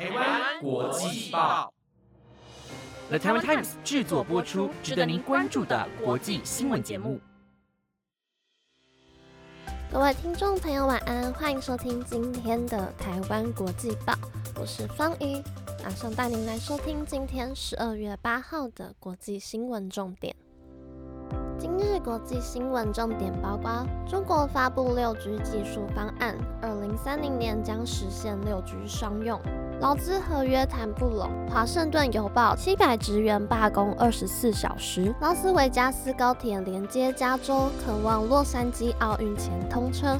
台湾国际报，The Taiwan Times 制作播出，值得您关注的国际新闻节目。各位听众朋友，晚安，欢迎收听今天的台湾国际报，我是方瑜，马上带您来收听今天十二月八号的国际新闻重点。今日国际新闻重点包括：中国发布六 G 技术方案，二零三零年将实现六 G 商用；劳资合约谈不拢；华盛顿邮报七百职员罢工二十四小时；拉斯维加斯高铁连接加州，渴望洛杉矶奥运前通车。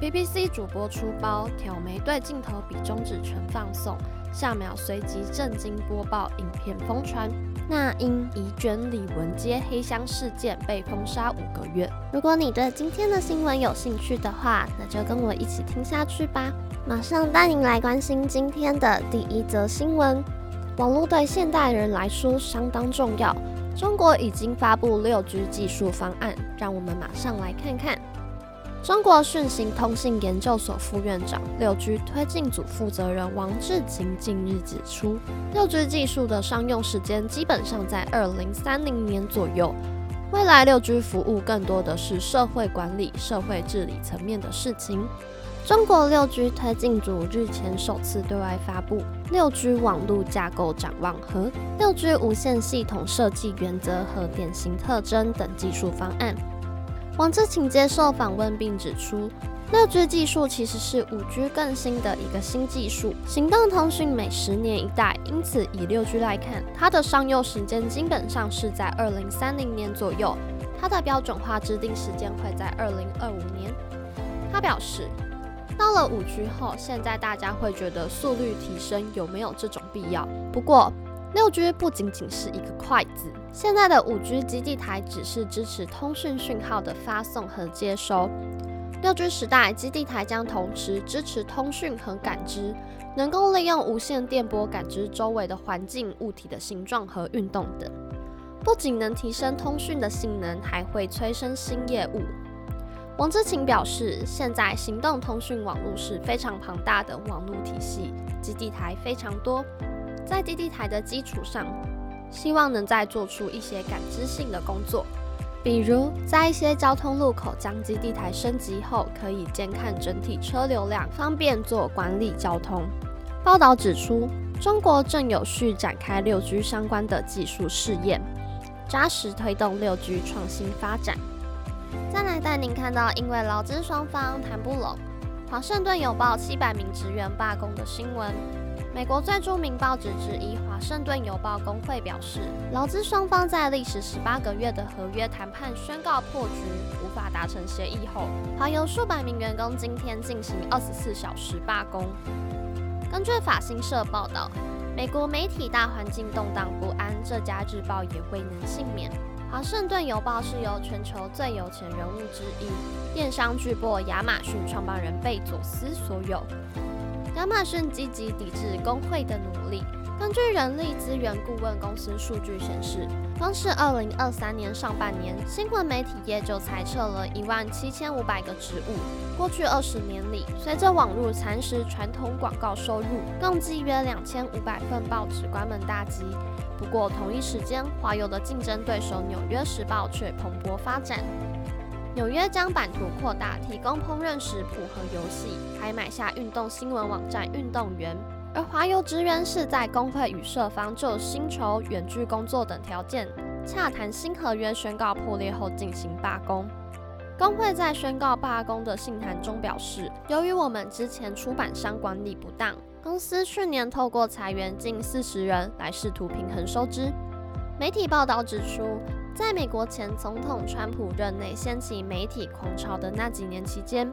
；BBC 主播出包挑眉对镜头比中指全放送，下秒随即震惊播报影片疯传。那因疑卷李文街黑箱事件被封杀五个月。如果你对今天的新闻有兴趣的话，那就跟我一起听下去吧。马上带您来关心今天的第一则新闻。网络对现代人来说相当重要。中国已经发布六 G 技术方案，让我们马上来看看。中国讯行通信研究所副院长、六 G 推进组负责人王志勤近日指出，六 G 技术的商用时间基本上在二零三零年左右。未来六 G 服务更多的是社会管理、社会治理层面的事情。中国六 G 推进组日前首次对外发布六 G 网络架构展望和六 G 无线系统设计原则和典型特征等技术方案。王志勤接受访问并指出，六 G 技术其实是五 G 更新的一个新技术，行动通讯每十年一代，因此以六 G 来看，它的商用时间基本上是在二零三零年左右，它的标准化制定时间会在二零二五年。他表示，到了五 G 后，现在大家会觉得速率提升有没有这种必要？不过。六 G 不仅仅是一个快字，现在的五 G 基地台只是支持通讯讯号的发送和接收。六 G 时代，基地台将同时支持通讯和感知，能够利用无线电波感知周围的环境、物体的形状和运动等。不仅能提升通讯的性能，还会催生新业务。王志勤表示，现在行动通讯网络是非常庞大的网络体系，基地台非常多。在基地台的基础上，希望能再做出一些感知性的工作，比如在一些交通路口将基地台升级后，可以监看整体车流量，方便做管理交通。报道指出，中国正有序展开六 G 相关的技术试验，扎实推动六 G 创新发展。再来带您看到，因为劳资双方谈不拢，华盛顿邮报七百名职员罢工的新闻。美国最著名报纸之一《华盛顿邮报》工会表示，劳资双方在历时十八个月的合约谈判宣告破局，无法达成协议后，华邮数百名员工今天进行二十四小时罢工。根据法新社报道，美国媒体大环境动荡不安，这家日报也未能幸免。《华盛顿邮报》是由全球最有钱人物之一、电商巨擘亚马逊创办人贝佐斯所有。亚马逊积极抵制工会的努力。根据人力资源顾问公司数据显示，光是2023年上半年，新闻媒体业就裁撤了一万七千五百个职务。过去二十年里，随着网络蚕食传统广告收入，共计约两千五百份报纸关门大吉。不过，同一时间，华友的竞争对手《纽约时报》却蓬勃发展。纽约将版图扩大，提供烹饪食谱和游戏，还买下运动新闻网站《运动员》。而华邮职员是在工会与社方就薪酬、远距工作等条件洽谈新合约宣告破裂后进行罢工。工会在宣告罢工的信函中表示，由于我们之前出版商管理不当，公司去年透过裁员近四十人来试图平衡收支。媒体报道指出。在美国前总统川普任内掀起媒体狂潮的那几年期间，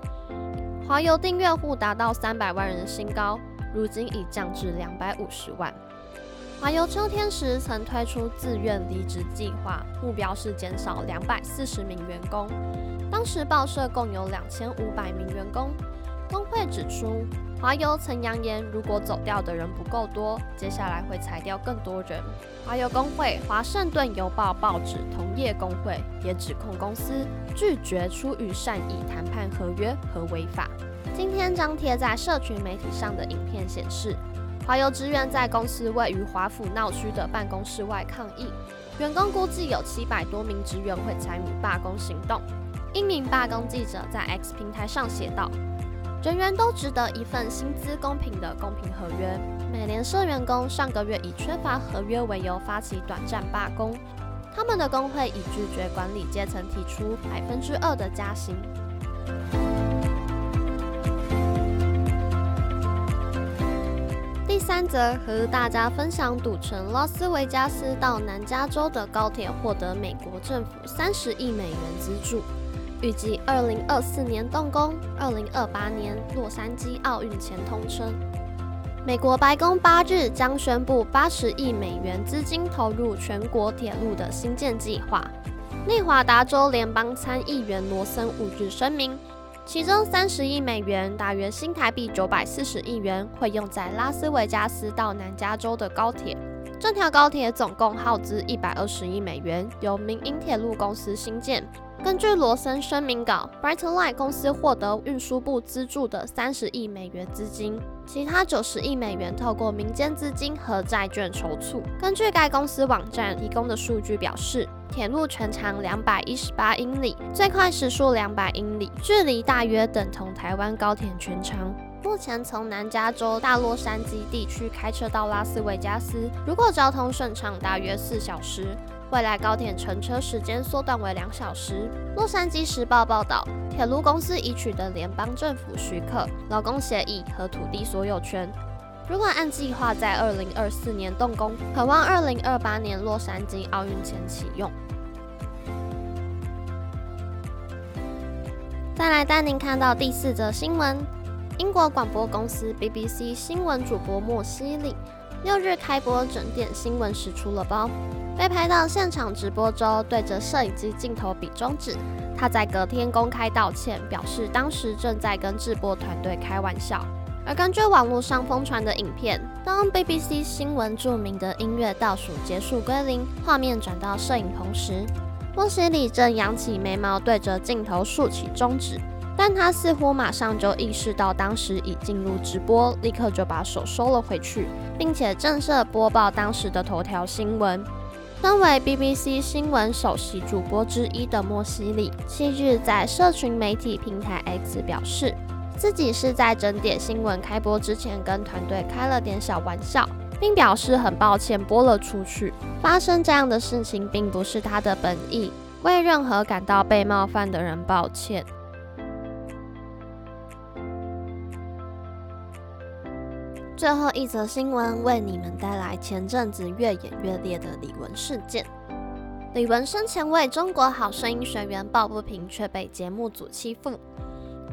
华邮订阅户达到三百万人的新高，如今已降至两百五十万。华邮秋天时曾推出自愿离职计划，目标是减少两百四十名员工。当时报社共有两千五百名员工。工会指出。华邮曾扬言，如果走掉的人不够多，接下来会裁掉更多人。华邮工会、华盛顿邮报报纸同业工会也指控公司拒绝出于善意谈判合约和违法。今天张贴在社群媒体上的影片显示，华邮职员在公司位于华府闹区的办公室外抗议，员工估计有七百多名职员会参与罢工行动。一名罢工记者在 X 平台上写道：“人员都值得一份薪资公平的公平合约。美联社员工上个月以缺乏合约为由发起短暂罢工，他们的工会已拒绝管理阶层提出百分之二的加薪。”第三则和大家分享，赌城拉斯维加斯到南加州的高铁获得美国政府三十亿美元资助。预计二零二四年动工，二零二八年洛杉矶奥运前通车。美国白宫八日将宣布八十亿美元资金投入全国铁路的新建计划。内华达州联邦参议员罗森五日声明，其中三十亿美元（大约新台币九百四十亿元）会用在拉斯维加斯到南加州的高铁。这条高铁总共耗资一百二十亿美元，由民营铁路公司新建。根据罗森声明稿，Brightline 公司获得运输部资助的三十亿美元资金，其他九十亿美元透过民间资金和债券筹措。根据该公司网站提供的数据表示，铁路全长两百一十八英里，最快时速两百英里，距离大约等同台湾高铁全长。目前从南加州大洛杉矶地区开车到拉斯维加斯，如果交通顺畅，大约四小时。未来高铁乘车时间缩短为两小时。洛杉矶时报报道，铁路公司已取得联邦政府许可、劳工协议和土地所有权。如果按计划在二零二四年动工，渴望二零二八年洛杉矶奥运前启用。再来带您看到第四则新闻：英国广播公司 BBC 新闻主播莫西利六日开播整点新闻时出了包。被拍到现场直播中，对着摄影机镜头比中指。他在隔天公开道歉，表示当时正在跟直播团队开玩笑。而根据网络上疯传的影片，当 BBC 新闻著名的音乐倒数结束归零，画面转到摄影棚时，莫西里正扬起眉毛，对着镜头竖起中指。但他似乎马上就意识到当时已进入直播，立刻就把手收了回去，并且正式播报当时的头条新闻。身为 BBC 新闻首席主播之一的莫西里，七日在社群媒体平台 X 表示，自己是在整点新闻开播之前跟团队开了点小玩笑，并表示很抱歉播了出去。发生这样的事情并不是他的本意，为任何感到被冒犯的人抱歉。最后一则新闻为你们带来前阵子越演越烈的李玟事件。李玟生前为中国好声音学员抱不平，却被节目组欺负。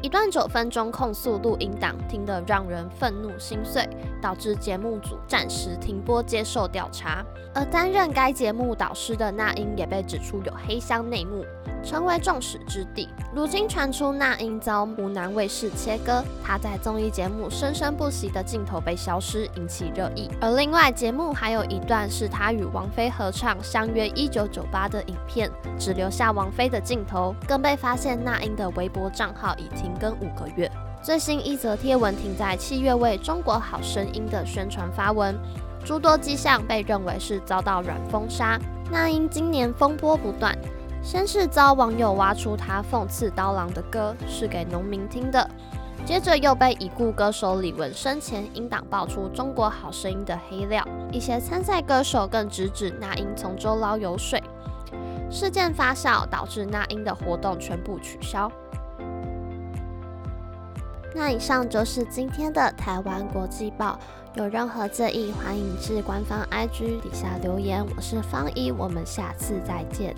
一段九分钟控诉录音档，听得让人愤怒心碎，导致节目组暂时停播接受调查。而担任该节目导师的那英也被指出有黑箱内幕。成为众矢之的。如今传出那英遭湖南卫视切割，她在综艺节目生生不息的镜头被消失，引起热议。而另外节目还有一段是她与王菲合唱《相约一九九八》的影片，只留下王菲的镜头，更被发现那英的微博账号已停更五个月。最新一则贴文停在七月为《中国好声音》的宣传发文，诸多迹象被认为是遭到软封杀。那英今年风波不断。先是遭网友挖出他讽刺刀郎的歌是给农民听的，接着又被已故歌手李玟生前因党爆出《中国好声音》的黑料，一些参赛歌手更直指那英从中捞油水。事件发酵，导致那英的活动全部取消。那以上就是今天的台湾国际报，有任何建议，欢迎至官方 IG 底下留言。我是方一，我们下次再见。